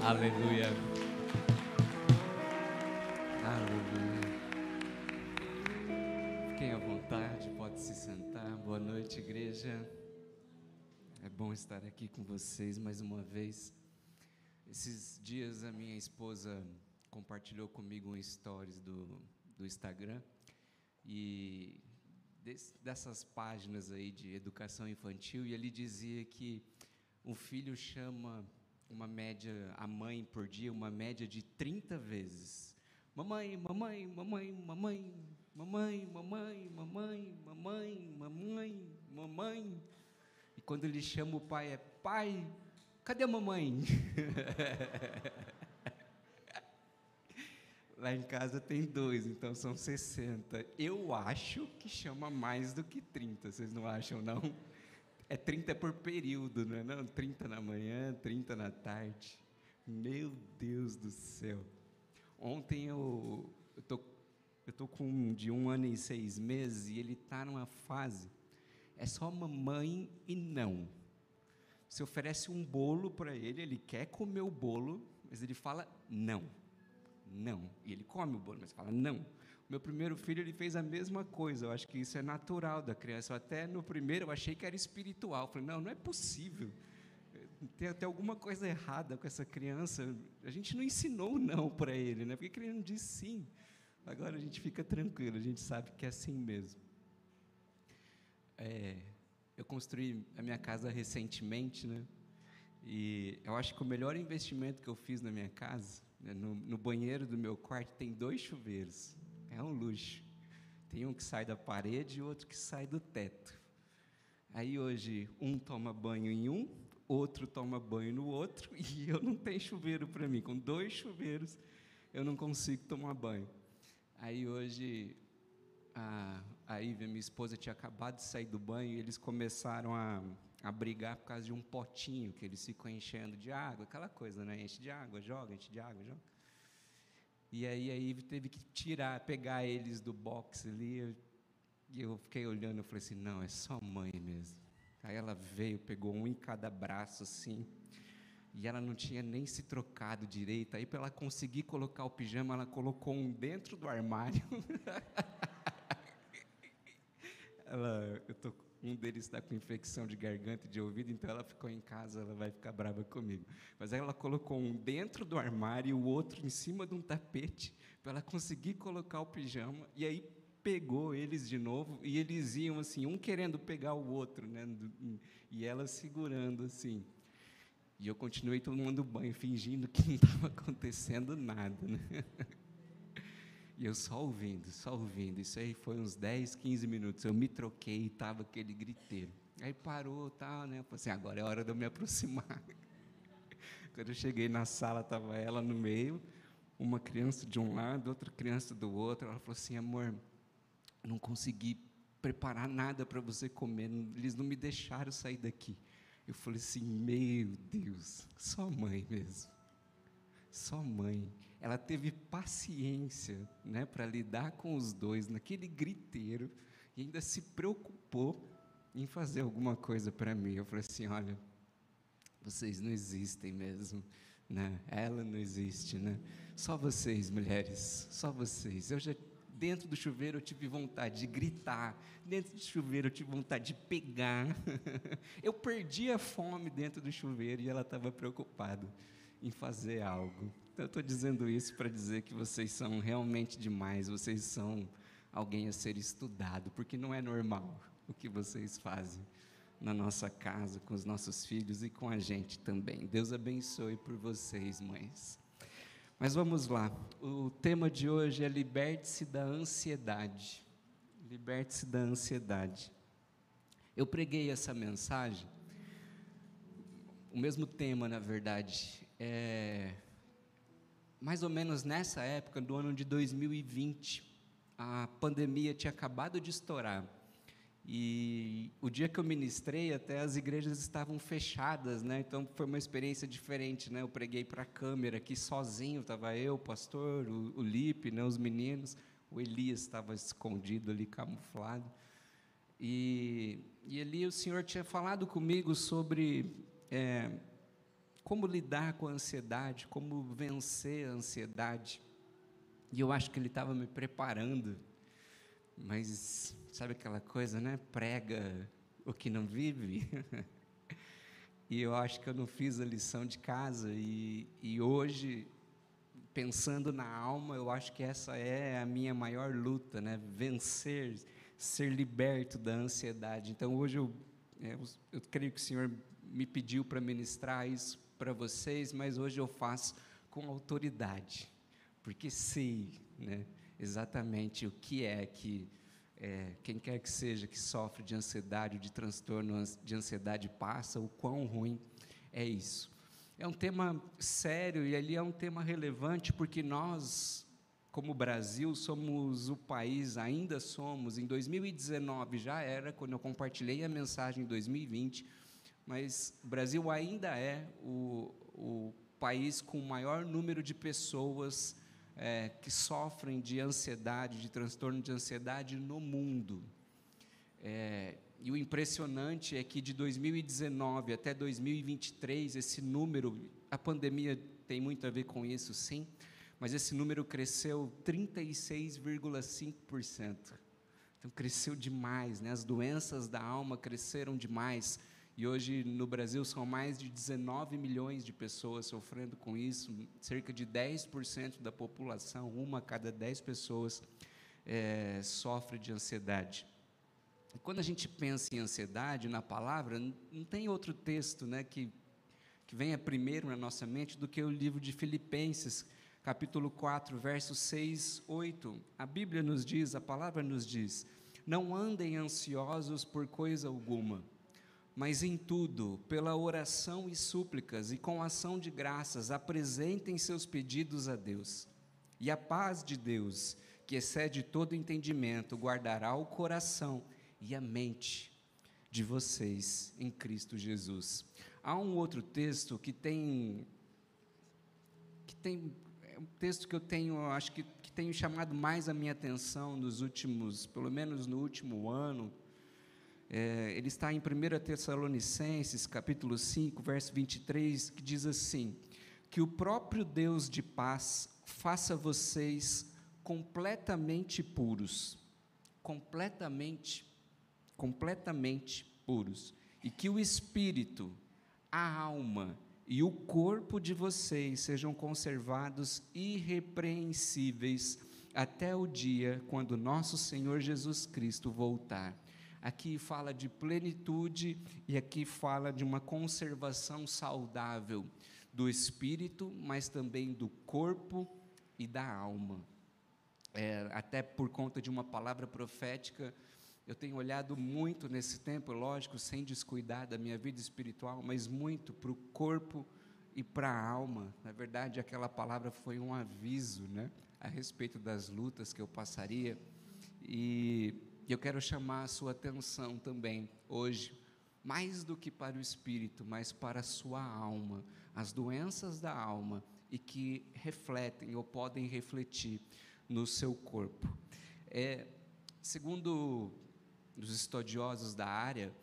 Aleluia. Aleluia. Fiquem à vontade, pode se sentar. Boa noite, igreja. É bom estar aqui com vocês mais uma vez. Esses dias a minha esposa compartilhou comigo um stories do, do Instagram e des, dessas páginas aí de educação infantil e ele dizia que um filho chama uma média, a mãe por dia, uma média de 30 vezes. Mamãe, mamãe, mamãe, mamãe, mamãe, mamãe, mamãe, mamãe, mamãe, mamãe. E quando ele chama o pai, é pai, cadê a mamãe? Lá em casa tem dois, então são 60. Eu acho que chama mais do que 30, vocês não acham, não? É 30 por período, não é? Não, 30 na manhã, 30 na tarde. Meu Deus do céu. Ontem eu, eu tô, eu tô com um de um ano e seis meses e ele está numa fase. É só mamãe e não. Você oferece um bolo para ele, ele quer comer o bolo, mas ele fala não. Não. E ele come o bolo, mas fala não. Meu primeiro filho, ele fez a mesma coisa. Eu acho que isso é natural da criança. Até no primeiro eu achei que era espiritual. Eu falei, não, não é possível. Tem até alguma coisa errada com essa criança. A gente não ensinou não para ele, né? Porque ele não disse sim. Agora a gente fica tranquilo, a gente sabe que é assim mesmo. É, eu construí a minha casa recentemente, né? E eu acho que o melhor investimento que eu fiz na minha casa, né, no, no banheiro do meu quarto, tem dois chuveiros. É um luxo. Tem um que sai da parede e outro que sai do teto. Aí hoje um toma banho em um, outro toma banho no outro e eu não tenho chuveiro para mim. Com dois chuveiros eu não consigo tomar banho. Aí hoje a, a Ivy, minha esposa, tinha acabado de sair do banho e eles começaram a, a brigar por causa de um potinho que eles ficam enchendo de água, aquela coisa, né? Enche de água, joga, enche de água, joga. E aí a Ivy teve que tirar, pegar eles do box ali. E eu fiquei olhando, eu falei assim, não, é só mãe mesmo. Aí ela veio, pegou um em cada braço assim. E ela não tinha nem se trocado direito. Aí para ela conseguir colocar o pijama, ela colocou um dentro do armário. ela, eu tô, um deles está com infecção de garganta e de ouvido, então ela ficou em casa, ela vai ficar brava comigo. Mas ela colocou um dentro do armário e o outro em cima de um tapete, para ela conseguir colocar o pijama, e aí pegou eles de novo, e eles iam assim, um querendo pegar o outro, né? e ela segurando assim. E eu continuei tomando banho, fingindo que não estava acontecendo nada. Né? E eu só ouvindo, só ouvindo. Isso aí foi uns 10, 15 minutos. Eu me troquei e estava aquele griteiro. Aí parou, tal, né? Eu falei assim, agora é hora de eu me aproximar. Quando eu cheguei na sala, estava ela no meio, uma criança de um lado, outra criança do outro. Ela falou assim, amor, não consegui preparar nada para você comer. Eles não me deixaram sair daqui. Eu falei assim, meu Deus, só mãe mesmo. Só mãe ela teve paciência né, para lidar com os dois naquele griteiro e ainda se preocupou em fazer alguma coisa para mim. Eu falei assim: olha, vocês não existem mesmo. Né? Ela não existe, né? Só vocês, mulheres, só vocês. Eu já dentro do chuveiro eu tive vontade de gritar, dentro do chuveiro eu tive vontade de pegar. eu perdi a fome dentro do chuveiro e ela estava preocupada em fazer algo. Então, eu estou dizendo isso para dizer que vocês são realmente demais, vocês são alguém a ser estudado, porque não é normal o que vocês fazem na nossa casa, com os nossos filhos e com a gente também. Deus abençoe por vocês, mães. Mas vamos lá, o tema de hoje é liberte-se da ansiedade. Liberte-se da ansiedade. Eu preguei essa mensagem, o mesmo tema, na verdade, é mais ou menos nessa época, do ano de 2020, a pandemia tinha acabado de estourar. E o dia que eu ministrei, até as igrejas estavam fechadas, né? Então foi uma experiência diferente, né? Eu preguei para a câmera aqui sozinho, estava eu, o pastor, o, o Lipe, né? os meninos, o Elias estava escondido ali, camuflado. E, e ali o Senhor tinha falado comigo sobre é, como lidar com a ansiedade, como vencer a ansiedade. E eu acho que ele estava me preparando, mas sabe aquela coisa, né? Prega o que não vive. e eu acho que eu não fiz a lição de casa, e, e hoje, pensando na alma, eu acho que essa é a minha maior luta, né? Vencer, ser liberto da ansiedade. Então hoje eu, é, eu, eu creio que o Senhor me pediu para ministrar isso para vocês, mas hoje eu faço com autoridade porque sei né, exatamente o que é que é, quem quer que seja que sofre de ansiedade, de transtorno de ansiedade passa, o quão ruim é isso. É um tema sério e ali é um tema relevante porque nós, como Brasil, somos o país, ainda somos, em 2019 já era, quando eu compartilhei a mensagem em 2020, mas o Brasil ainda é o, o país com o maior número de pessoas é, que sofrem de ansiedade, de transtorno de ansiedade no mundo. É, e o impressionante é que de 2019 até 2023, esse número, a pandemia tem muito a ver com isso, sim, mas esse número cresceu 36,5%. Então, cresceu demais, né? as doenças da alma cresceram demais. E hoje no Brasil são mais de 19 milhões de pessoas sofrendo com isso, cerca de 10% da população, uma a cada 10 pessoas, é, sofre de ansiedade. E quando a gente pensa em ansiedade na palavra, não tem outro texto né, que, que venha primeiro na nossa mente do que o livro de Filipenses, capítulo 4, versos 6, 8. A Bíblia nos diz, a palavra nos diz: Não andem ansiosos por coisa alguma mas em tudo, pela oração e súplicas e com ação de graças, apresentem seus pedidos a Deus. E a paz de Deus, que excede todo entendimento, guardará o coração e a mente de vocês em Cristo Jesus. Há um outro texto que tem que tem é um texto que eu tenho, acho que, que tenho chamado mais a minha atenção nos últimos, pelo menos no último ano, é, ele está em 1 Tessalonicenses, capítulo 5, verso 23, que diz assim: Que o próprio Deus de paz faça vocês completamente puros, completamente, completamente puros, e que o espírito, a alma e o corpo de vocês sejam conservados irrepreensíveis até o dia quando nosso Senhor Jesus Cristo voltar aqui fala de plenitude e aqui fala de uma conservação saudável do espírito, mas também do corpo e da alma. É, até por conta de uma palavra profética, eu tenho olhado muito nesse tempo, lógico, sem descuidar da minha vida espiritual, mas muito para o corpo e para a alma. Na verdade, aquela palavra foi um aviso, né, a respeito das lutas que eu passaria. E e eu quero chamar a sua atenção também hoje, mais do que para o espírito, mas para a sua alma, as doenças da alma e que refletem ou podem refletir no seu corpo. É, segundo os estudiosos da área,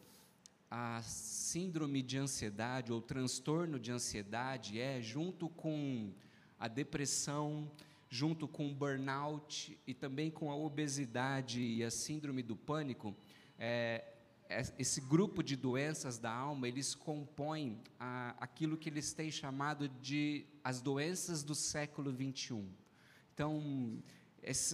a síndrome de ansiedade ou transtorno de ansiedade é, junto com a depressão, junto com o burnout e também com a obesidade e a síndrome do pânico, é, é esse grupo de doenças da alma, eles compõem a, aquilo que eles têm chamado de as doenças do século 21. Então,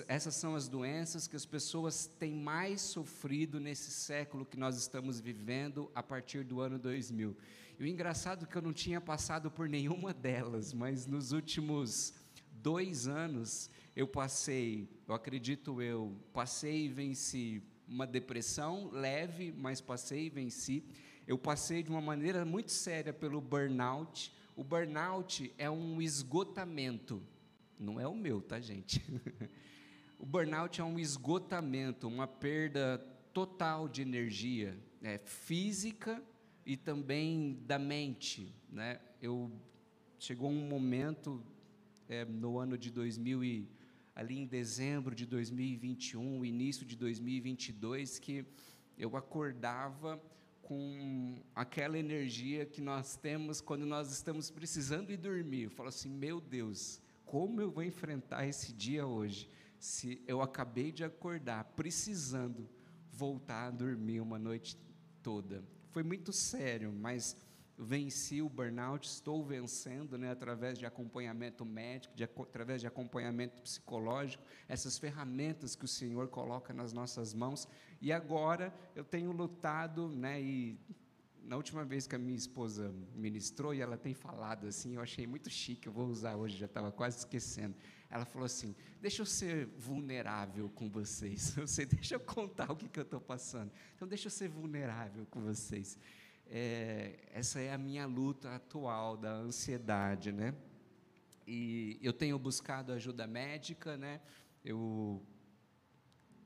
essas são as doenças que as pessoas têm mais sofrido nesse século que nós estamos vivendo a partir do ano 2000. E o engraçado é que eu não tinha passado por nenhuma delas, mas nos últimos dois anos eu passei, eu acredito eu, passei e venci uma depressão leve, mas passei e venci. Eu passei de uma maneira muito séria pelo burnout. O burnout é um esgotamento, não é o meu, tá, gente? o burnout é um esgotamento, uma perda total de energia, né, física e também da mente, né? Eu chegou um momento é, no ano de 2000 e ali em dezembro de 2021, início de 2022, que eu acordava com aquela energia que nós temos quando nós estamos precisando ir dormir. Eu falo assim: meu Deus, como eu vou enfrentar esse dia hoje? Se eu acabei de acordar precisando voltar a dormir uma noite toda. Foi muito sério, mas venci o burnout, estou vencendo, né, através de acompanhamento médico, de, através de acompanhamento psicológico, essas ferramentas que o Senhor coloca nas nossas mãos. E agora eu tenho lutado, né, e na última vez que a minha esposa ministrou, e ela tem falado assim, eu achei muito chique, eu vou usar hoje, já estava quase esquecendo. Ela falou assim: Deixa eu ser vulnerável com vocês. Você deixa eu contar o que, que eu estou passando. Então, deixa eu ser vulnerável com vocês é, essa é a minha luta atual da ansiedade, né? E eu tenho buscado ajuda médica, né? Eu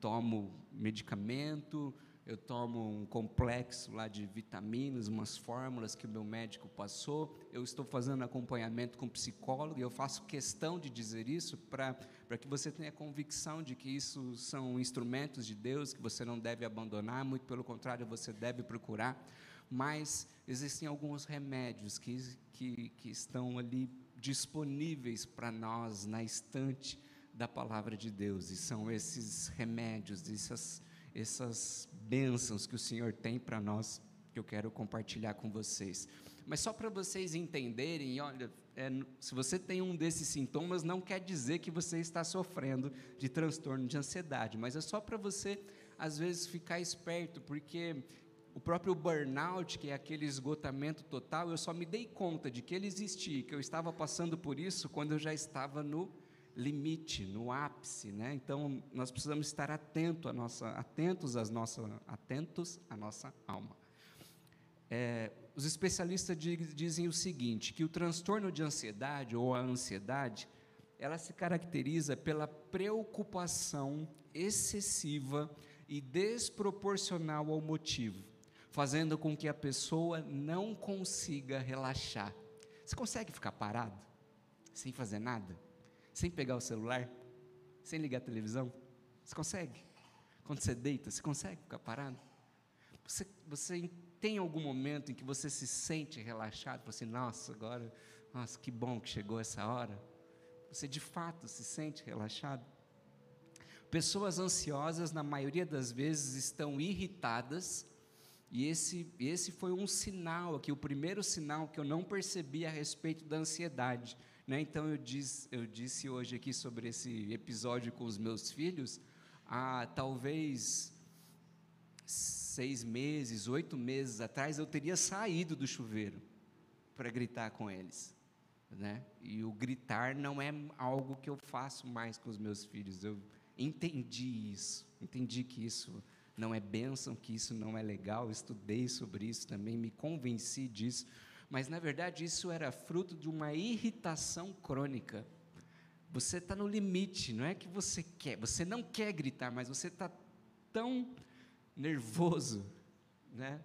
tomo medicamento, eu tomo um complexo lá de vitaminas, umas fórmulas que o meu médico passou. Eu estou fazendo acompanhamento com psicólogo e eu faço questão de dizer isso para que você tenha convicção de que isso são instrumentos de Deus que você não deve abandonar, muito pelo contrário, você deve procurar mas existem alguns remédios que, que, que estão ali disponíveis para nós na estante da palavra de Deus, e são esses remédios, essas, essas bênçãos que o Senhor tem para nós, que eu quero compartilhar com vocês. Mas só para vocês entenderem, olha, é, se você tem um desses sintomas, não quer dizer que você está sofrendo de transtorno de ansiedade, mas é só para você, às vezes, ficar esperto, porque o próprio burnout, que é aquele esgotamento total, eu só me dei conta de que ele existia, que eu estava passando por isso quando eu já estava no limite, no ápice, né? Então nós precisamos estar atento à nossa, atentos às nossas, atentos à nossa alma. É, os especialistas dizem o seguinte, que o transtorno de ansiedade ou a ansiedade, ela se caracteriza pela preocupação excessiva e desproporcional ao motivo fazendo com que a pessoa não consiga relaxar. Você consegue ficar parado, sem fazer nada, sem pegar o celular, sem ligar a televisão? Você consegue? Quando você deita, você consegue ficar parado? Você, você tem algum momento em que você se sente relaxado? Você, assim, nossa, agora, nossa, que bom que chegou essa hora. Você de fato se sente relaxado? Pessoas ansiosas, na maioria das vezes, estão irritadas e esse, esse foi um sinal aqui, o primeiro sinal que eu não percebi a respeito da ansiedade. Né? Então, eu, diz, eu disse hoje aqui sobre esse episódio com os meus filhos, há talvez seis meses, oito meses atrás, eu teria saído do chuveiro para gritar com eles. Né? E o gritar não é algo que eu faço mais com os meus filhos. Eu entendi isso, entendi que isso não é bênção, que isso não é legal, estudei sobre isso também, me convenci disso, mas na verdade isso era fruto de uma irritação crônica. Você está no limite, não é que você quer, você não quer gritar, mas você está tão nervoso, né?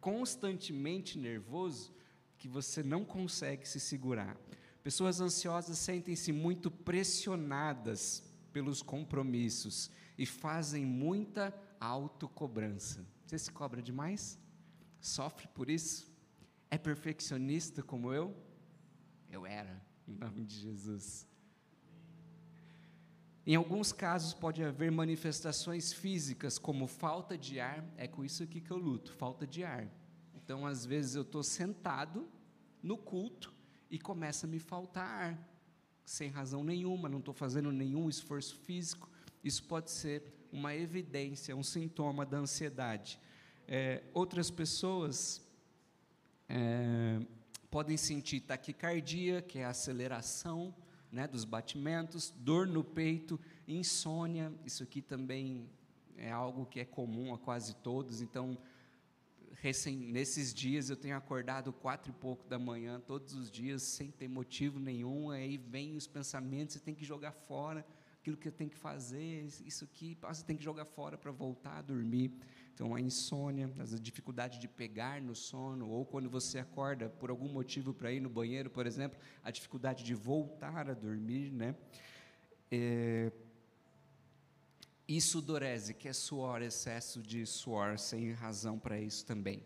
constantemente nervoso, que você não consegue se segurar. Pessoas ansiosas sentem-se muito pressionadas pelos compromissos e fazem muita autocobrança. Você se cobra demais? Sofre por isso? É perfeccionista como eu? Eu era, em nome de Jesus. Em alguns casos pode haver manifestações físicas, como falta de ar, é com isso aqui que eu luto, falta de ar. Então, às vezes, eu estou sentado no culto e começa a me faltar ar, sem razão nenhuma, não estou fazendo nenhum esforço físico. Isso pode ser uma evidência, um sintoma da ansiedade. É, outras pessoas é, podem sentir taquicardia, que é a aceleração né, dos batimentos, dor no peito, insônia, isso aqui também é algo que é comum a quase todos, então, recém, nesses dias eu tenho acordado quatro e pouco da manhã, todos os dias, sem ter motivo nenhum, aí vem os pensamentos, você tem que jogar fora, aquilo que eu tenho que fazer, isso aqui, você tem que jogar fora para voltar a dormir. Então, a insônia, a dificuldade de pegar no sono, ou quando você acorda por algum motivo para ir no banheiro, por exemplo, a dificuldade de voltar a dormir, né? É, e sudorese, que é suor, excesso de suor, sem razão para isso também.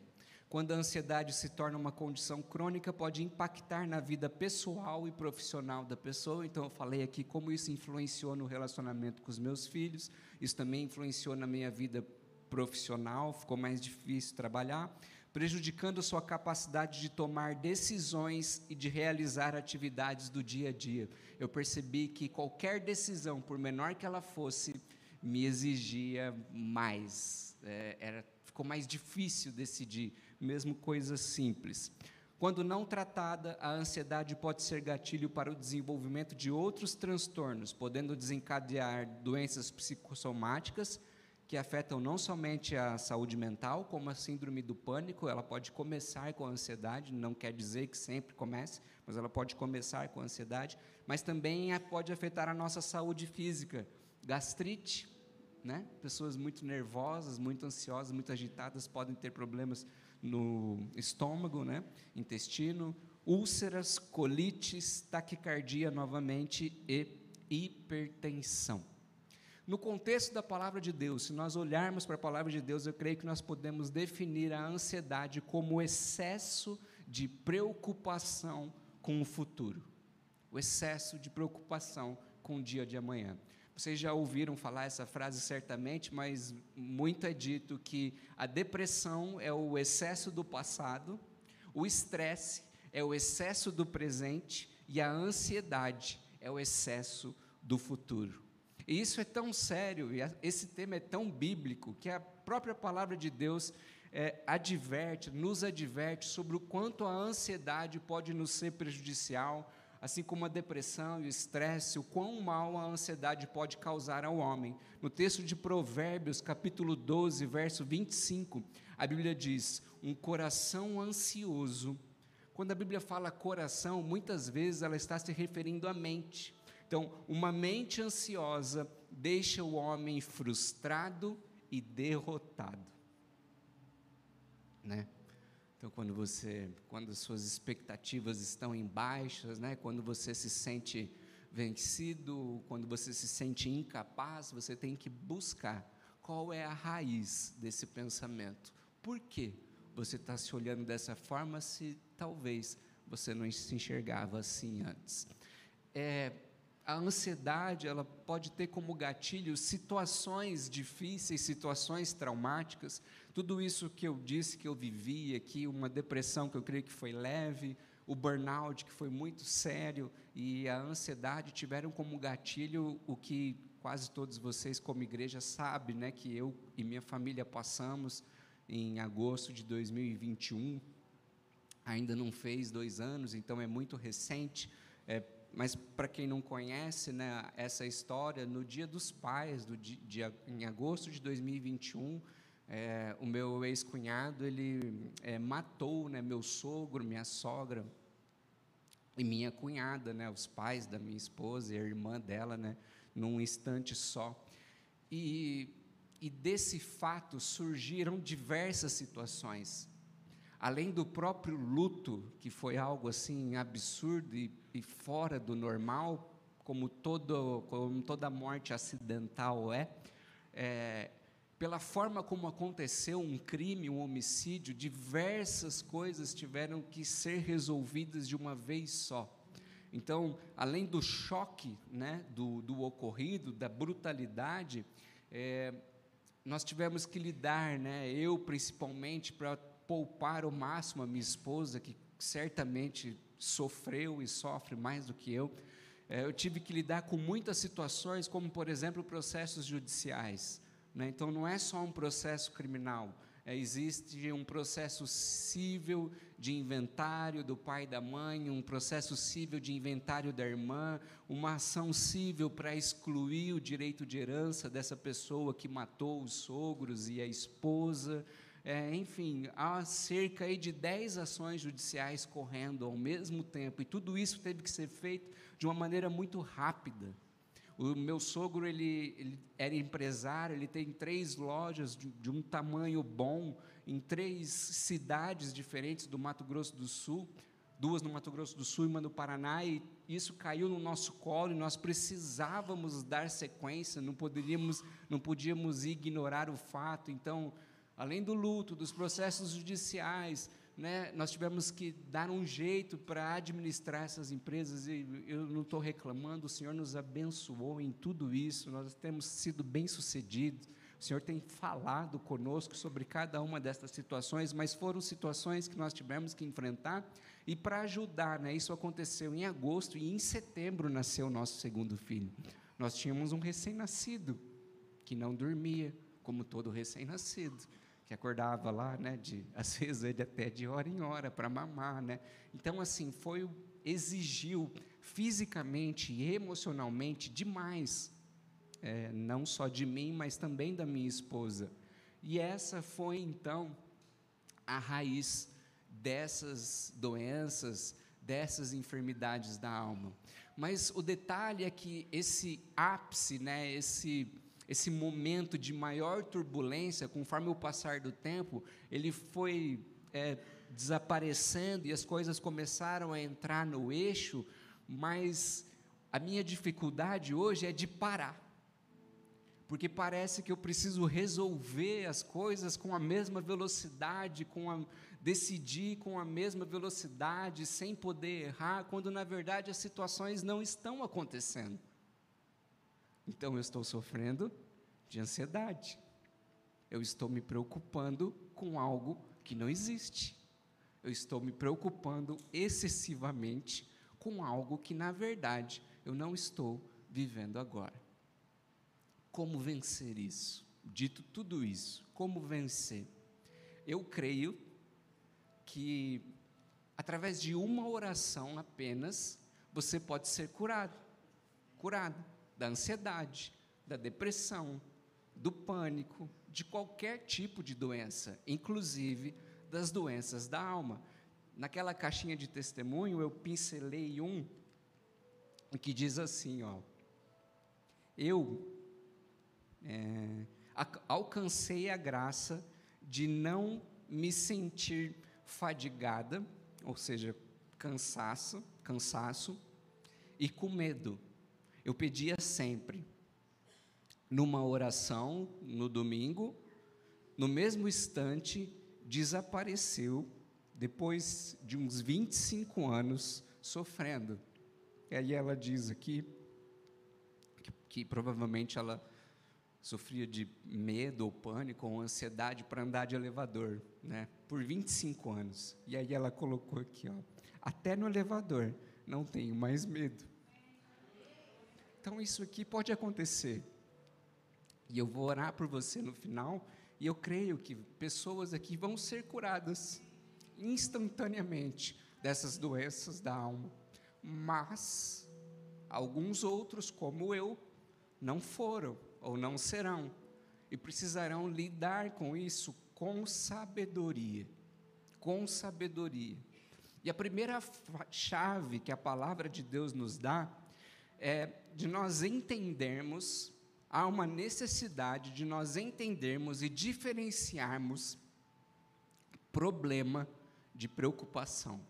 Quando a ansiedade se torna uma condição crônica, pode impactar na vida pessoal e profissional da pessoa. Então, eu falei aqui como isso influenciou no relacionamento com os meus filhos, isso também influenciou na minha vida profissional, ficou mais difícil trabalhar, prejudicando sua capacidade de tomar decisões e de realizar atividades do dia a dia. Eu percebi que qualquer decisão, por menor que ela fosse, me exigia mais, é, era, ficou mais difícil decidir mesmo coisas simples. Quando não tratada, a ansiedade pode ser gatilho para o desenvolvimento de outros transtornos, podendo desencadear doenças psicossomáticas que afetam não somente a saúde mental, como a síndrome do pânico. Ela pode começar com a ansiedade, não quer dizer que sempre comece, mas ela pode começar com a ansiedade, mas também pode afetar a nossa saúde física. Gastrite, né? Pessoas muito nervosas, muito ansiosas, muito agitadas podem ter problemas no estômago, né, intestino, úlceras, colites, taquicardia novamente e hipertensão. No contexto da palavra de Deus, se nós olharmos para a palavra de Deus, eu creio que nós podemos definir a ansiedade como o excesso de preocupação com o futuro. O excesso de preocupação com o dia de amanhã. Vocês já ouviram falar essa frase certamente, mas muito é dito que a depressão é o excesso do passado, o estresse é o excesso do presente e a ansiedade é o excesso do futuro. E isso é tão sério, e esse tema é tão bíblico, que a própria palavra de Deus é, adverte, nos adverte sobre o quanto a ansiedade pode nos ser prejudicial, assim como a depressão e o estresse, o quão mal a ansiedade pode causar ao homem. No texto de Provérbios, capítulo 12, verso 25, a Bíblia diz: Um coração ansioso. Quando a Bíblia fala coração, muitas vezes ela está se referindo à mente. Então, uma mente ansiosa deixa o homem frustrado e derrotado. Né? Então, quando você, quando suas expectativas estão em baixas, né? Quando você se sente vencido, quando você se sente incapaz, você tem que buscar qual é a raiz desse pensamento. Por que você está se olhando dessa forma se talvez você não se enxergava assim antes? É, a ansiedade ela pode ter como gatilho situações difíceis, situações traumáticas, tudo isso que eu disse que eu vivi aqui, uma depressão que eu creio que foi leve, o burnout que foi muito sério e a ansiedade tiveram como gatilho o que quase todos vocês como igreja sabem, né, que eu e minha família passamos em agosto de 2021. Ainda não fez dois anos, então é muito recente. É, mas para quem não conhece né, essa história, no Dia dos Pais, do dia, em agosto de 2021, é, o meu ex-cunhado ele é, matou né, meu sogro, minha sogra e minha cunhada, né, os pais da minha esposa e a irmã dela, né, num instante só. E, e desse fato surgiram diversas situações. Além do próprio luto, que foi algo assim absurdo e, e fora do normal, como, todo, como toda morte acidental é, é pela forma como aconteceu um crime, um homicídio, diversas coisas tiveram que ser resolvidas de uma vez só. Então, além do choque né, do, do ocorrido, da brutalidade, é, nós tivemos que lidar, né, eu principalmente, para poupar o máximo a minha esposa, que certamente sofreu e sofre mais do que eu. É, eu tive que lidar com muitas situações, como, por exemplo, processos judiciais. Né? Então, não é só um processo criminal, é, existe um processo civil de inventário do pai e da mãe, um processo civil de inventário da irmã, uma ação civil para excluir o direito de herança dessa pessoa que matou os sogros e a esposa. É, enfim, há cerca de 10 ações judiciais correndo ao mesmo tempo, e tudo isso teve que ser feito de uma maneira muito rápida. O meu sogro ele, ele era empresário, ele tem três lojas de, de, um tamanho bom em três cidades diferentes do Mato Grosso do Sul, duas no Mato Grosso do Sul e uma no Paraná, e isso caiu no nosso colo e nós precisávamos dar sequência, não poderíamos, não podíamos ignorar o fato. Então, Além do luto, dos processos judiciais, né, nós tivemos que dar um jeito para administrar essas empresas, e eu não estou reclamando, o Senhor nos abençoou em tudo isso, nós temos sido bem-sucedidos, o Senhor tem falado conosco sobre cada uma dessas situações, mas foram situações que nós tivemos que enfrentar, e para ajudar, né, isso aconteceu em agosto, e em setembro nasceu o nosso segundo filho. Nós tínhamos um recém-nascido, que não dormia, como todo recém-nascido que acordava lá, né, de, às vezes ele até de hora em hora para mamar, né? Então assim, foi exigiu fisicamente e emocionalmente demais, é, não só de mim, mas também da minha esposa. E essa foi então a raiz dessas doenças, dessas enfermidades da alma. Mas o detalhe é que esse ápice, né, esse esse momento de maior turbulência, conforme o passar do tempo, ele foi é, desaparecendo e as coisas começaram a entrar no eixo, mas a minha dificuldade hoje é de parar. Porque parece que eu preciso resolver as coisas com a mesma velocidade, com a, decidir com a mesma velocidade, sem poder errar, quando na verdade as situações não estão acontecendo. Então eu estou sofrendo de ansiedade. Eu estou me preocupando com algo que não existe. Eu estou me preocupando excessivamente com algo que na verdade eu não estou vivendo agora. Como vencer isso? Dito tudo isso, como vencer? Eu creio que através de uma oração apenas você pode ser curado. Curado da ansiedade, da depressão, do pânico, de qualquer tipo de doença, inclusive das doenças da alma. Naquela caixinha de testemunho eu pincelei um que diz assim, ó, eu é, alcancei a graça de não me sentir fadigada, ou seja, cansaço, cansaço e com medo eu pedia sempre, numa oração no domingo, no mesmo instante, desapareceu, depois de uns 25 anos sofrendo. E aí ela diz aqui que, que provavelmente ela sofria de medo ou pânico ou ansiedade para andar de elevador, né? Por 25 anos. E aí ela colocou aqui, ó, até no elevador não tenho mais medo. Então isso aqui pode acontecer. E eu vou orar por você no final, e eu creio que pessoas aqui vão ser curadas instantaneamente dessas doenças da alma. Mas alguns outros, como eu, não foram ou não serão e precisarão lidar com isso com sabedoria. Com sabedoria. E a primeira chave que a palavra de Deus nos dá é de nós entendermos, há uma necessidade de nós entendermos e diferenciarmos problema de preocupação.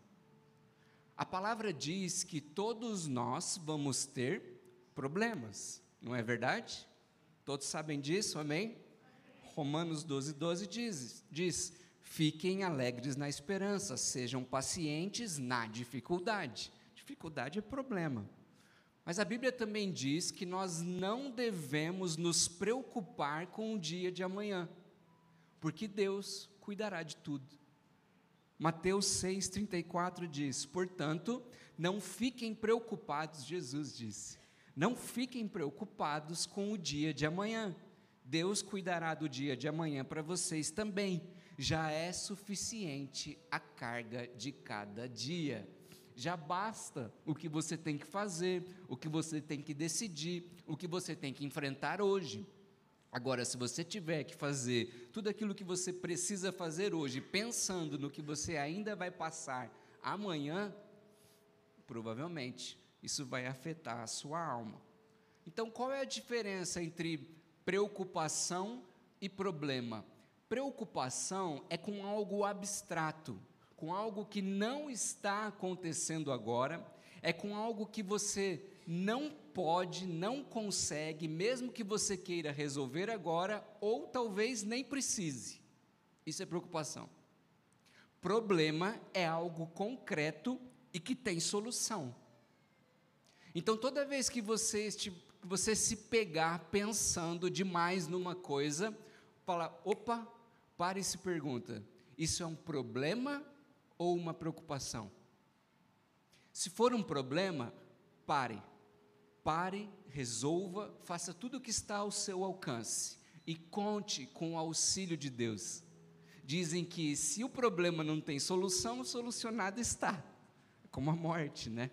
A palavra diz que todos nós vamos ter problemas, não é verdade? Todos sabem disso, amém? Romanos 12, 12 diz, diz: fiquem alegres na esperança, sejam pacientes na dificuldade. Dificuldade é problema. Mas a Bíblia também diz que nós não devemos nos preocupar com o dia de amanhã, porque Deus cuidará de tudo. Mateus 6,34 diz: Portanto, não fiquem preocupados, Jesus disse, não fiquem preocupados com o dia de amanhã. Deus cuidará do dia de amanhã para vocês também. Já é suficiente a carga de cada dia já basta o que você tem que fazer, o que você tem que decidir, o que você tem que enfrentar hoje. Agora, se você tiver que fazer tudo aquilo que você precisa fazer hoje, pensando no que você ainda vai passar amanhã, provavelmente isso vai afetar a sua alma. Então, qual é a diferença entre preocupação e problema? Preocupação é com algo abstrato com algo que não está acontecendo agora, é com algo que você não pode, não consegue, mesmo que você queira resolver agora, ou talvez nem precise. Isso é preocupação. Problema é algo concreto e que tem solução. Então, toda vez que você, você se pegar pensando demais numa coisa, fala: opa, pare e se pergunta: isso é um problema ou uma preocupação? Se for um problema, pare. Pare, resolva, faça tudo o que está ao seu alcance e conte com o auxílio de Deus. Dizem que se o problema não tem solução, solucionado está. É como a morte, né?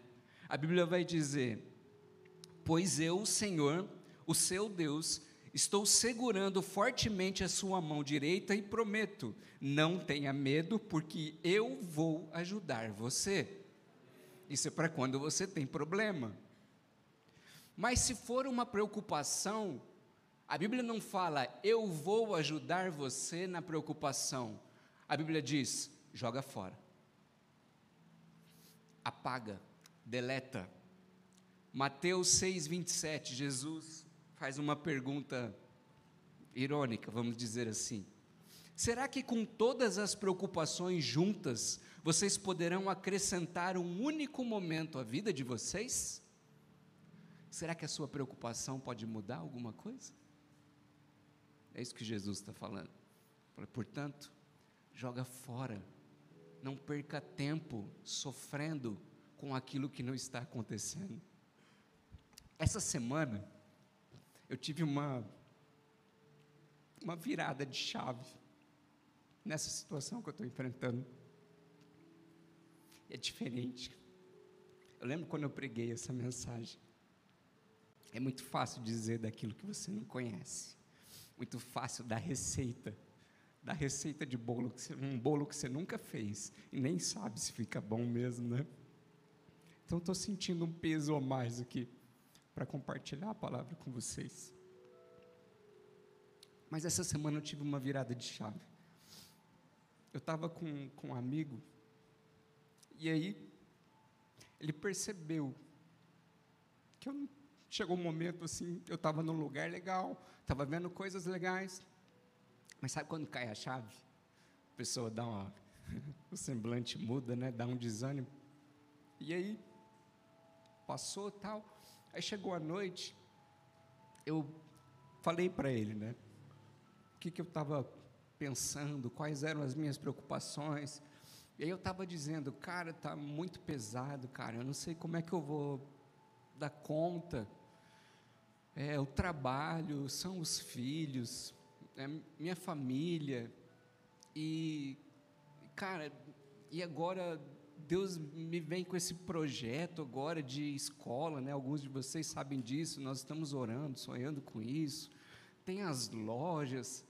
A Bíblia vai dizer: Pois eu, o Senhor, o seu Deus, estou segurando fortemente a sua mão direita e prometo: não tenha medo, porque eu vou ajudar você. Isso é para quando você tem problema. Mas se for uma preocupação, a Bíblia não fala, eu vou ajudar você na preocupação. A Bíblia diz, joga fora. Apaga, deleta. Mateus 6, 27, Jesus faz uma pergunta irônica, vamos dizer assim. Será que com todas as preocupações juntas, vocês poderão acrescentar um único momento à vida de vocês? Será que a sua preocupação pode mudar alguma coisa? É isso que Jesus está falando. Portanto, joga fora, não perca tempo sofrendo com aquilo que não está acontecendo. Essa semana, eu tive uma, uma virada de chave nessa situação que eu estou enfrentando. É diferente. Eu lembro quando eu preguei essa mensagem. É muito fácil dizer daquilo que você não conhece muito fácil dar receita, dar receita de bolo, um bolo que você nunca fez e nem sabe se fica bom mesmo, né? Então estou sentindo um peso a mais aqui para compartilhar a palavra com vocês. Mas essa semana eu tive uma virada de chave. Eu estava com, com um amigo, e aí ele percebeu que eu, chegou um momento assim, eu estava num lugar legal, estava vendo coisas legais. Mas sabe quando cai a chave? A pessoa dá uma. o semblante muda, né? Dá um desânimo. E aí, passou tal. Aí chegou a noite, eu falei para ele, né? O que, que eu estava pensando, quais eram as minhas preocupações. E aí eu estava dizendo, cara, está muito pesado, cara, eu não sei como é que eu vou dar conta é o trabalho, são os filhos, é minha família. E, cara, e agora Deus me vem com esse projeto agora de escola, né? Alguns de vocês sabem disso, nós estamos orando, sonhando com isso. Tem as lojas,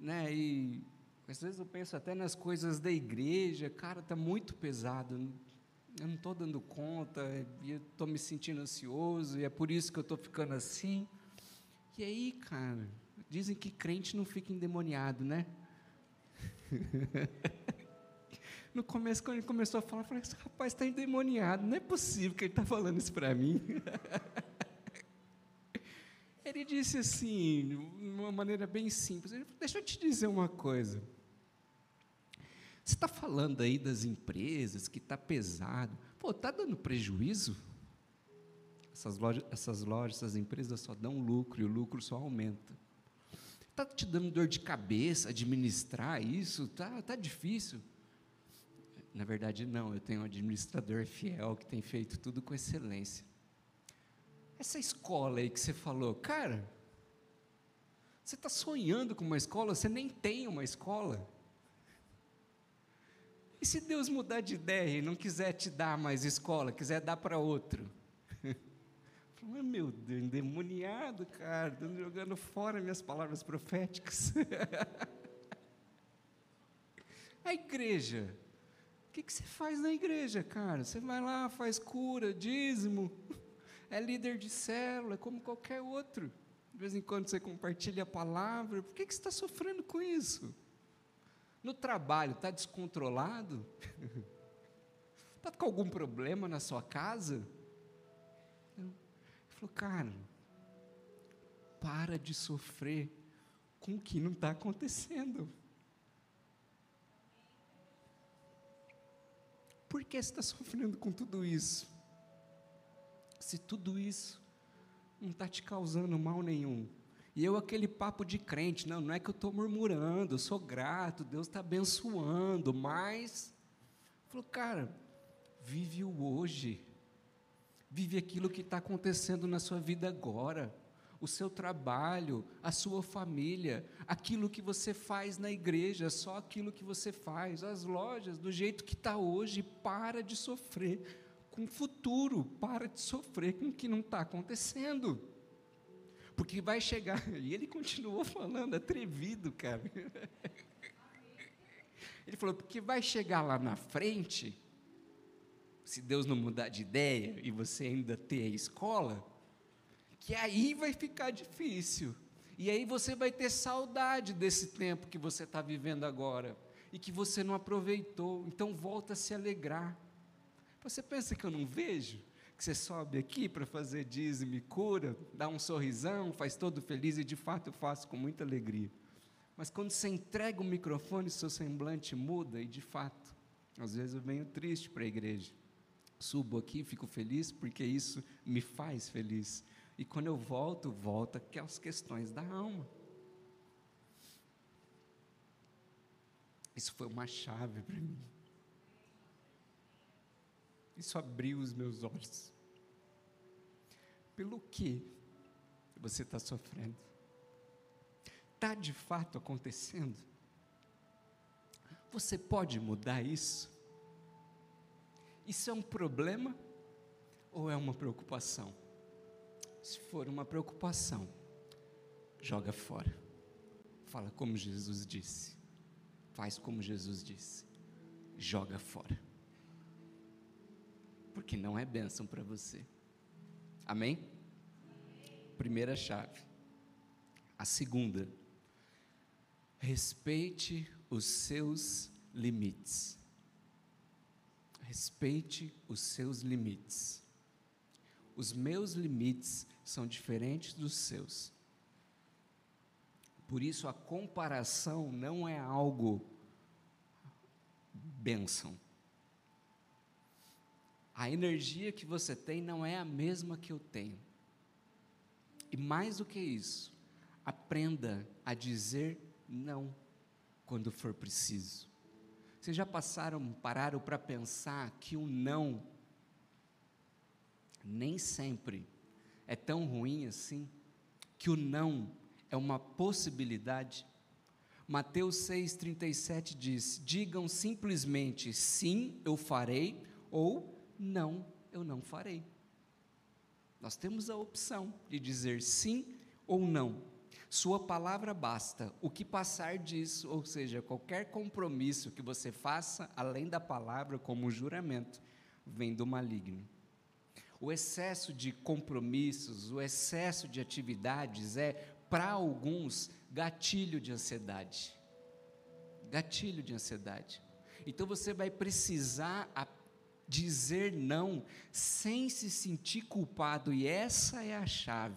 né? E às vezes eu penso até nas coisas da igreja, cara, tá muito pesado eu não estou dando conta, estou me sentindo ansioso, e é por isso que eu estou ficando assim. E aí, cara, dizem que crente não fica endemoniado, né? no começo, quando ele começou a falar, eu falei, esse rapaz está endemoniado, não é possível que ele está falando isso para mim. ele disse assim, de uma maneira bem simples, ele, deixa eu te dizer uma coisa, você está falando aí das empresas que está pesado. Pô, está dando prejuízo? Essas lojas, essas lojas, essas empresas só dão lucro e o lucro só aumenta. Está te dando dor de cabeça administrar isso? Tá, tá difícil. Na verdade, não. Eu tenho um administrador fiel que tem feito tudo com excelência. Essa escola aí que você falou, cara, você está sonhando com uma escola, você nem tem uma escola. E se Deus mudar de ideia e não quiser te dar mais escola, quiser dar para outro? Falei, meu Deus, endemoniado, cara, jogando fora minhas palavras proféticas. A igreja, o que, que você faz na igreja, cara? Você vai lá, faz cura, dízimo, é líder de célula, é como qualquer outro. De vez em quando você compartilha a palavra, por que, que você está sofrendo com isso? No trabalho, está descontrolado? Está com algum problema na sua casa? Ele falou, cara, para de sofrer com o que não está acontecendo. Que você está sofrendo com tudo isso? Se tudo isso não está te causando mal nenhum. E eu, aquele papo de crente, não, não é que eu estou murmurando, eu sou grato, Deus está abençoando, mas. Falou, cara, vive o hoje, vive aquilo que está acontecendo na sua vida agora, o seu trabalho, a sua família, aquilo que você faz na igreja, só aquilo que você faz, as lojas, do jeito que está hoje, para de sofrer com o futuro, para de sofrer com o que não está acontecendo. Porque vai chegar, e ele continuou falando, atrevido, cara. Ele falou, porque vai chegar lá na frente, se Deus não mudar de ideia e você ainda ter a escola, que aí vai ficar difícil. E aí você vai ter saudade desse tempo que você está vivendo agora e que você não aproveitou. Então volta a se alegrar. Você pensa que eu não vejo? Que você sobe aqui para fazer dízimo e cura, dá um sorrisão, faz todo feliz e de fato eu faço com muita alegria. Mas quando você entrega o microfone, seu semblante muda e de fato, às vezes eu venho triste para a igreja. Subo aqui, fico feliz porque isso me faz feliz. E quando eu volto, volta aquelas questões da alma. Isso foi uma chave para mim. Isso abriu os meus olhos. Pelo que você está sofrendo? Está de fato acontecendo? Você pode mudar isso? Isso é um problema ou é uma preocupação? Se for uma preocupação, joga fora. Fala como Jesus disse. Faz como Jesus disse. Joga fora porque não é bênção para você. Amém? Primeira chave. A segunda, respeite os seus limites. Respeite os seus limites. Os meus limites são diferentes dos seus. Por isso a comparação não é algo bênção a energia que você tem não é a mesma que eu tenho. E mais do que isso, aprenda a dizer não quando for preciso. Vocês já passaram, pararam para pensar que o não nem sempre é tão ruim assim? Que o não é uma possibilidade? Mateus 6,37 diz: Digam simplesmente sim, eu farei, ou não, eu não farei. Nós temos a opção de dizer sim ou não. Sua palavra basta. O que passar disso, ou seja, qualquer compromisso que você faça além da palavra, como juramento, vem do maligno. O excesso de compromissos, o excesso de atividades é, para alguns, gatilho de ansiedade. Gatilho de ansiedade. Então você vai precisar dizer não sem se sentir culpado, e essa é a chave.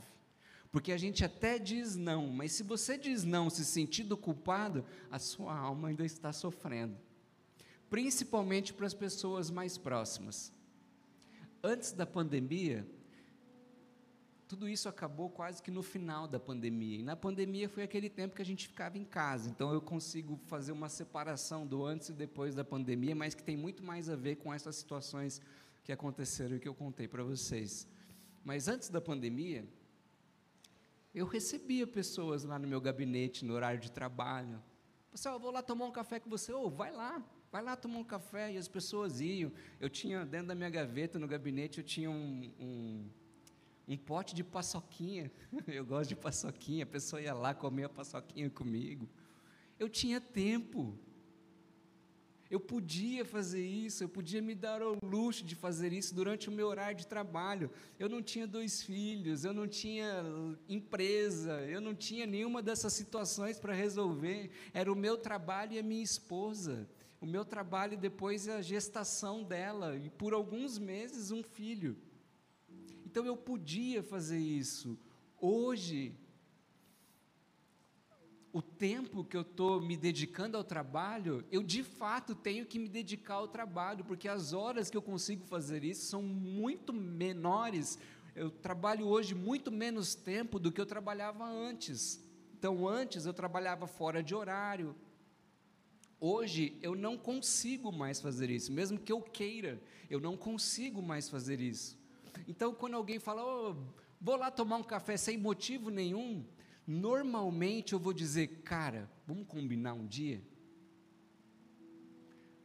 Porque a gente até diz não, mas se você diz não se sentindo culpado, a sua alma ainda está sofrendo. Principalmente para as pessoas mais próximas. Antes da pandemia, tudo isso acabou quase que no final da pandemia. E na pandemia foi aquele tempo que a gente ficava em casa. Então eu consigo fazer uma separação do antes e depois da pandemia, mas que tem muito mais a ver com essas situações que aconteceram e que eu contei para vocês. Mas antes da pandemia, eu recebia pessoas lá no meu gabinete, no horário de trabalho. Pessoal, eu vou lá tomar um café com você. Ô, oh, vai lá, vai lá tomar um café. E as pessoas iam. Eu tinha, dentro da minha gaveta, no gabinete, eu tinha um, um um pote de paçoquinha. Eu gosto de paçoquinha, a pessoa ia lá comer a paçoquinha comigo. Eu tinha tempo. Eu podia fazer isso, eu podia me dar ao luxo de fazer isso durante o meu horário de trabalho. Eu não tinha dois filhos, eu não tinha empresa, eu não tinha nenhuma dessas situações para resolver. Era o meu trabalho e a minha esposa. O meu trabalho depois a gestação dela, e por alguns meses um filho. Então eu podia fazer isso. Hoje, o tempo que eu estou me dedicando ao trabalho, eu de fato tenho que me dedicar ao trabalho, porque as horas que eu consigo fazer isso são muito menores. Eu trabalho hoje muito menos tempo do que eu trabalhava antes. Então, antes eu trabalhava fora de horário. Hoje eu não consigo mais fazer isso, mesmo que eu queira, eu não consigo mais fazer isso. Então, quando alguém fala, oh, vou lá tomar um café sem motivo nenhum, Normalmente eu vou dizer, cara, vamos combinar um dia?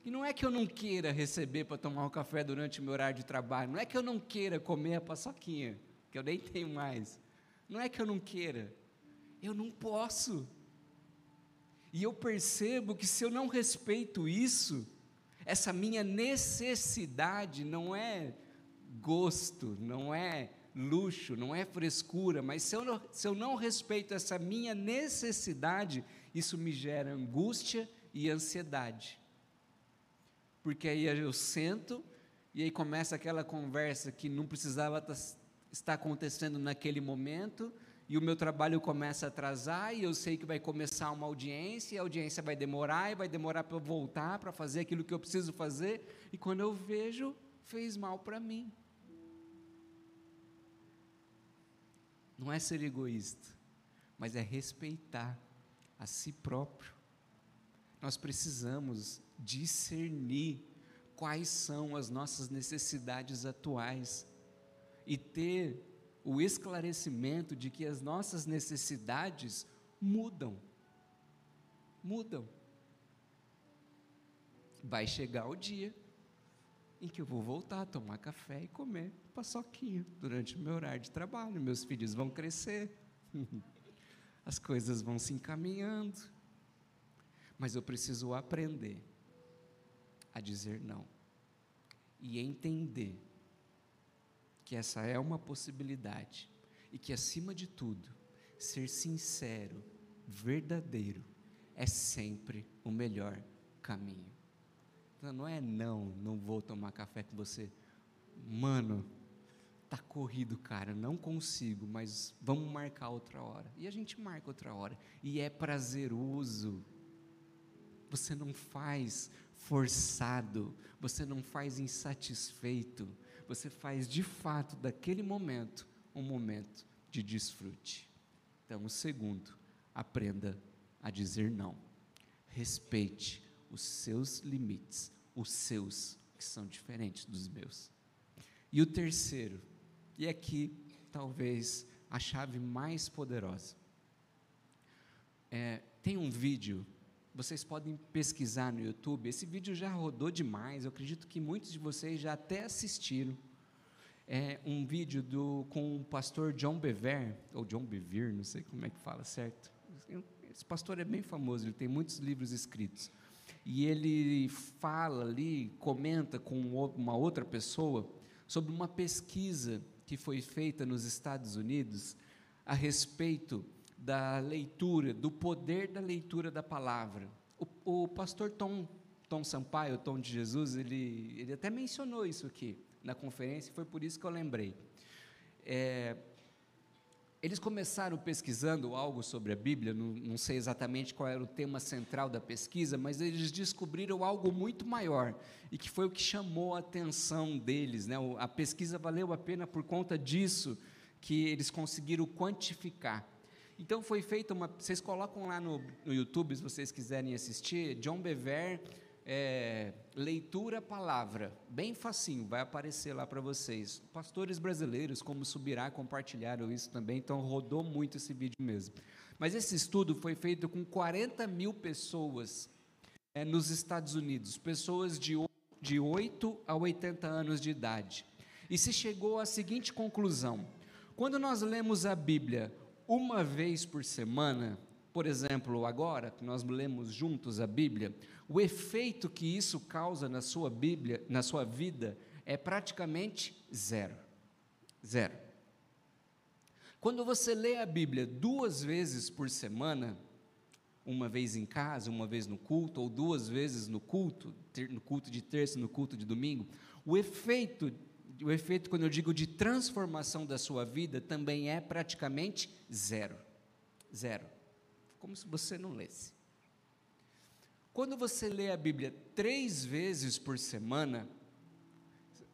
E não é que eu não queira receber para tomar um café durante o meu horário de trabalho, não é que eu não queira comer a paçoquinha, que eu nem tenho mais. Não é que eu não queira, eu não posso. E eu percebo que se eu não respeito isso, essa minha necessidade não é gosto, não é luxo, não é frescura, mas se eu, não, se eu não respeito essa minha necessidade, isso me gera angústia e ansiedade. Porque aí eu sento e aí começa aquela conversa que não precisava estar acontecendo naquele momento, e o meu trabalho começa a atrasar, e eu sei que vai começar uma audiência, e a audiência vai demorar, e vai demorar para eu voltar, para fazer aquilo que eu preciso fazer, e quando eu vejo, fez mal para mim. não é ser egoísta, mas é respeitar a si próprio. Nós precisamos discernir quais são as nossas necessidades atuais e ter o esclarecimento de que as nossas necessidades mudam. Mudam. Vai chegar o dia em que eu vou voltar a tomar café e comer paçoquinha durante o meu horário de trabalho. Meus filhos vão crescer, as coisas vão se encaminhando, mas eu preciso aprender a dizer não e entender que essa é uma possibilidade e que, acima de tudo, ser sincero, verdadeiro, é sempre o melhor caminho. Então, não é não, não vou tomar café com você. Mano, tá corrido, cara, não consigo, mas vamos marcar outra hora. E a gente marca outra hora. E é prazeroso. Você não faz forçado, você não faz insatisfeito, você faz de fato daquele momento um momento de desfrute. Então, o segundo, aprenda a dizer não. Respeite os seus limites, os seus, que são diferentes dos meus. E o terceiro, e aqui talvez a chave mais poderosa. É, tem um vídeo, vocês podem pesquisar no YouTube, esse vídeo já rodou demais, eu acredito que muitos de vocês já até assistiram. É um vídeo do, com o pastor John Bever, ou John Bevere, não sei como é que fala certo. Esse pastor é bem famoso, ele tem muitos livros escritos e ele fala ali, comenta com uma outra pessoa sobre uma pesquisa que foi feita nos Estados Unidos a respeito da leitura, do poder da leitura da palavra. O, o pastor Tom, Tom Sampaio, Tom de Jesus, ele, ele até mencionou isso aqui na conferência, foi por isso que eu lembrei. É, eles começaram pesquisando algo sobre a Bíblia, não, não, sei exatamente qual era o tema central da pesquisa, mas eles descobriram algo muito maior e que foi o que chamou a atenção deles. Né? A pesquisa valeu a pena por conta disso que eles conseguiram quantificar. Então foi feita uma. Vocês colocam lá no, no YouTube, se vocês quiserem assistir, John Bever é, leitura palavra, bem facinho, vai aparecer lá para vocês. Pastores brasileiros, como Subirá, compartilharam isso também, então rodou muito esse vídeo mesmo. Mas esse estudo foi feito com 40 mil pessoas é, nos Estados Unidos, pessoas de, de 8 a 80 anos de idade. E se chegou à seguinte conclusão: quando nós lemos a Bíblia uma vez por semana, por exemplo, agora que nós lemos juntos a Bíblia, o efeito que isso causa na sua Bíblia, na sua vida, é praticamente zero. Zero. Quando você lê a Bíblia duas vezes por semana, uma vez em casa, uma vez no culto, ou duas vezes no culto, no culto de terça, no culto de domingo, o efeito, o efeito, quando eu digo de transformação da sua vida, também é praticamente zero. Zero. como se você não lesse. Quando você lê a Bíblia três vezes por semana,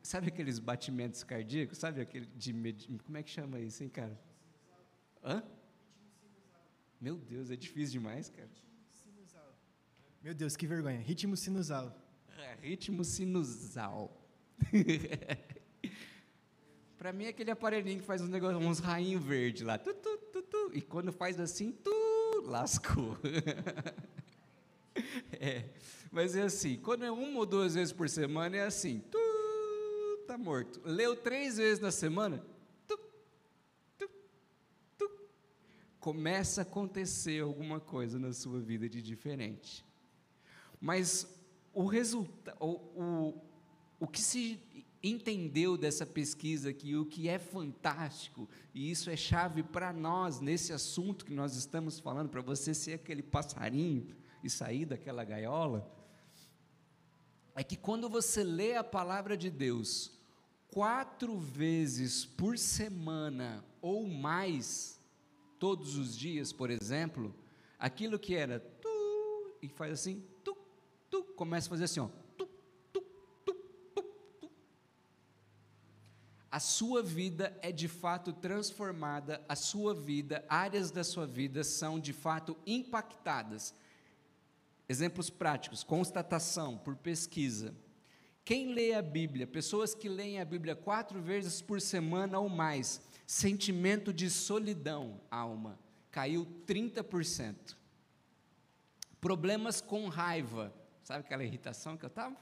sabe aqueles batimentos cardíacos? Sabe aquele de, como é que chama isso, hein, cara? Hã? Meu Deus, é difícil demais, cara. Meu Deus, que vergonha. Ritmo sinusal. É, ritmo sinusal. Para mim é aquele aparelhinho que faz uns negócios, uns rainhos verdes lá. Tu, tu, tu, tu, e quando faz assim, tu lascou. é, mas é assim, quando é uma ou duas vezes por semana, é assim, tu tá morto. Leu três vezes na semana, tu, tu, tu. Começa a acontecer alguma coisa na sua vida de diferente. Mas o resultado, o, o, o que se entendeu dessa pesquisa aqui, o que é fantástico, e isso é chave para nós nesse assunto que nós estamos falando, para você ser aquele passarinho e sair daquela gaiola, é que quando você lê a palavra de Deus quatro vezes por semana ou mais, todos os dias, por exemplo, aquilo que era tu, e faz assim, tu, tu, começa a fazer assim, ó, a sua vida é de fato transformada, a sua vida, áreas da sua vida são de fato impactadas. Exemplos práticos, constatação por pesquisa. Quem lê a Bíblia, pessoas que leem a Bíblia quatro vezes por semana ou mais, sentimento de solidão, alma, caiu 30%. Problemas com raiva, sabe aquela irritação que eu estava?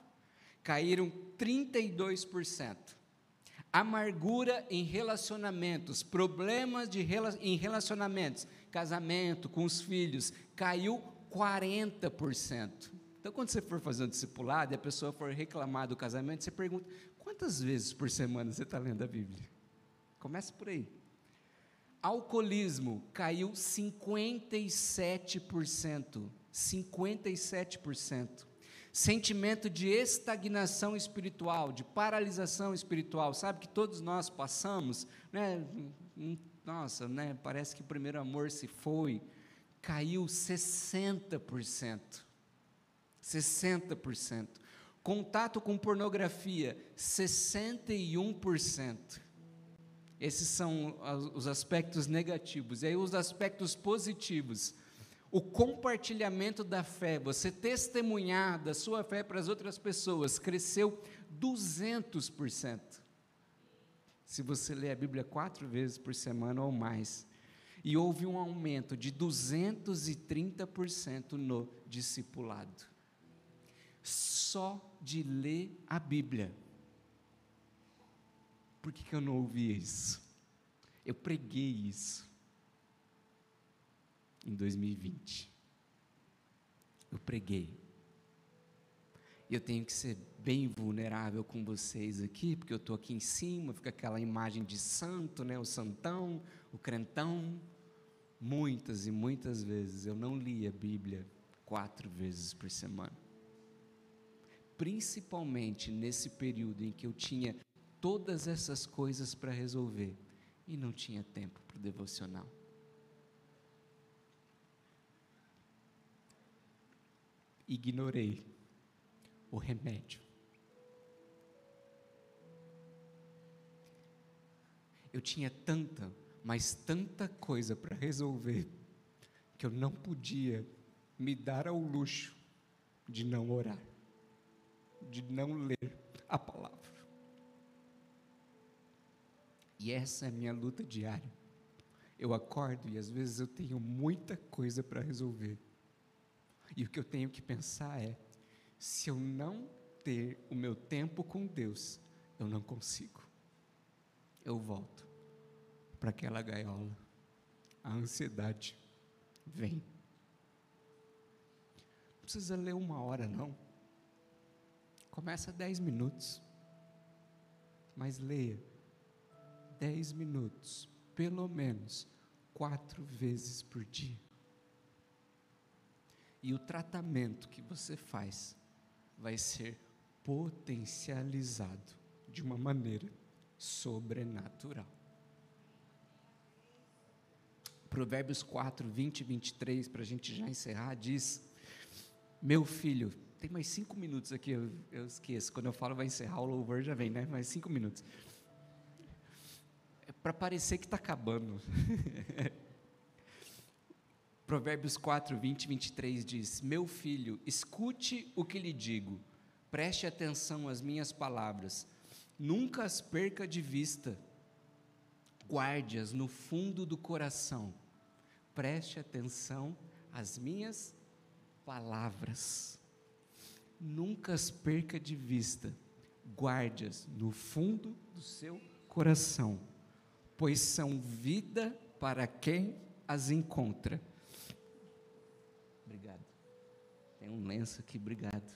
Caíram 32% amargura em relacionamentos, problemas de, em relacionamentos, casamento, com os filhos, caiu 40%. Então, quando você for fazer um discipulado e a pessoa for reclamar do casamento, você pergunta: quantas vezes por semana você está lendo a Bíblia? Começa por aí. Alcoolismo caiu 57%. 57% sentimento de estagnação espiritual, de paralisação espiritual, sabe que todos nós passamos, né? Nossa, né? Parece que o primeiro amor se foi, caiu 60%. 60%. Contato com pornografia, 61%. Esses são os aspectos negativos. E aí os aspectos positivos o compartilhamento da fé, você testemunhar da sua fé para as outras pessoas, cresceu 200%. Se você lê a Bíblia quatro vezes por semana ou mais. E houve um aumento de 230% no discipulado. Só de ler a Bíblia. Por que, que eu não ouvi isso? Eu preguei isso em 2020. Eu preguei. E eu tenho que ser bem vulnerável com vocês aqui, porque eu estou aqui em cima, fica aquela imagem de santo, né? o santão, o crentão. Muitas e muitas vezes eu não li a Bíblia quatro vezes por semana. Principalmente nesse período em que eu tinha todas essas coisas para resolver e não tinha tempo para o devocional. Ignorei o remédio. Eu tinha tanta, mas tanta coisa para resolver, que eu não podia me dar ao luxo de não orar, de não ler a palavra. E essa é a minha luta diária. Eu acordo e às vezes eu tenho muita coisa para resolver e o que eu tenho que pensar é: se eu não ter o meu tempo com Deus, eu não consigo. Eu volto para aquela gaiola. A ansiedade vem. Não precisa ler uma hora, não. Começa dez minutos. Mas leia dez minutos, pelo menos, quatro vezes por dia e o tratamento que você faz vai ser potencializado de uma maneira sobrenatural. Provérbios 4, 20 e 23, para a gente já encerrar, diz: Meu filho, tem mais cinco minutos aqui, eu, eu esqueço. Quando eu falo vai encerrar, o louvor já vem, né? Mais cinco minutos. É para parecer que está acabando. Provérbios 4, 20 e 23 diz: Meu filho, escute o que lhe digo, preste atenção às minhas palavras, nunca as perca de vista, guarde-as no fundo do coração, preste atenção às minhas palavras, nunca as perca de vista, guarde-as no fundo do seu coração, pois são vida para quem as encontra Tem um lenço aqui, obrigado.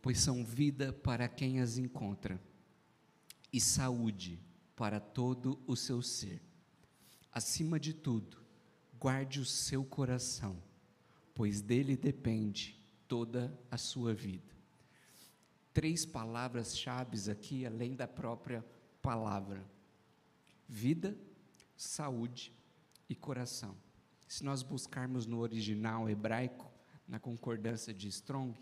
Pois são vida para quem as encontra e saúde para todo o seu ser. Acima de tudo, guarde o seu coração, pois dele depende toda a sua vida. Três palavras-chave aqui, além da própria palavra vida, saúde e coração. Se nós buscarmos no original hebraico, na concordância de Strong,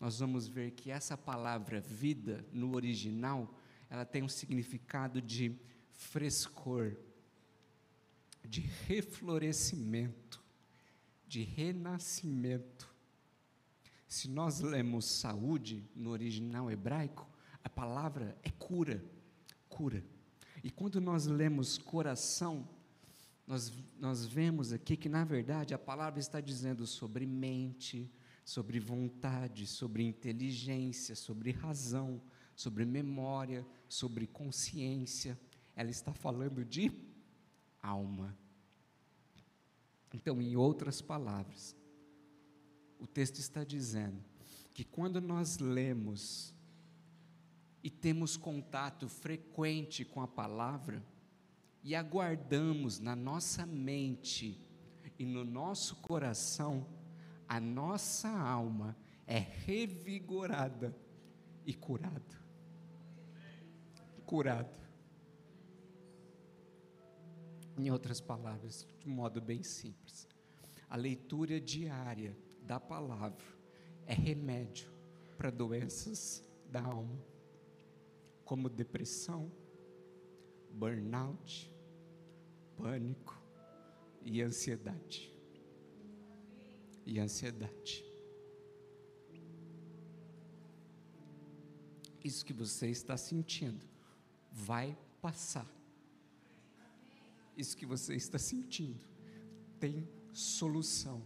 nós vamos ver que essa palavra vida, no original, ela tem um significado de frescor, de reflorescimento, de renascimento. Se nós lemos saúde no original hebraico, a palavra é cura, cura. E quando nós lemos coração, nós, nós vemos aqui que, na verdade, a palavra está dizendo sobre mente, sobre vontade, sobre inteligência, sobre razão, sobre memória, sobre consciência. Ela está falando de alma. Então, em outras palavras, o texto está dizendo que quando nós lemos e temos contato frequente com a palavra e aguardamos na nossa mente e no nosso coração, a nossa alma é revigorada e curada. Curada. Em outras palavras, de um modo bem simples, a leitura diária da palavra é remédio para doenças da alma como depressão, burnout, pânico e ansiedade. E ansiedade. Isso que você está sentindo vai passar. Isso que você está sentindo tem solução.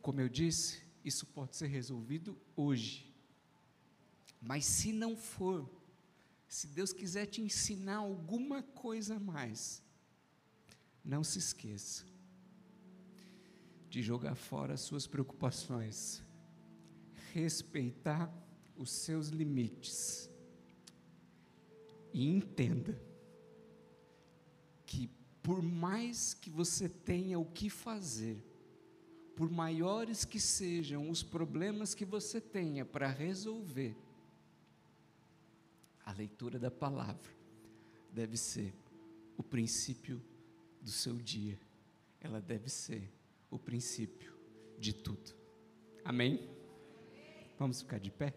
Como eu disse, isso pode ser resolvido hoje. Mas se não for, se Deus quiser te ensinar alguma coisa a mais, não se esqueça de jogar fora as suas preocupações, respeitar os seus limites e entenda que por mais que você tenha o que fazer, por maiores que sejam os problemas que você tenha para resolver, a leitura da palavra deve ser o princípio do seu dia, ela deve ser o princípio de tudo. Amém? Vamos ficar de pé?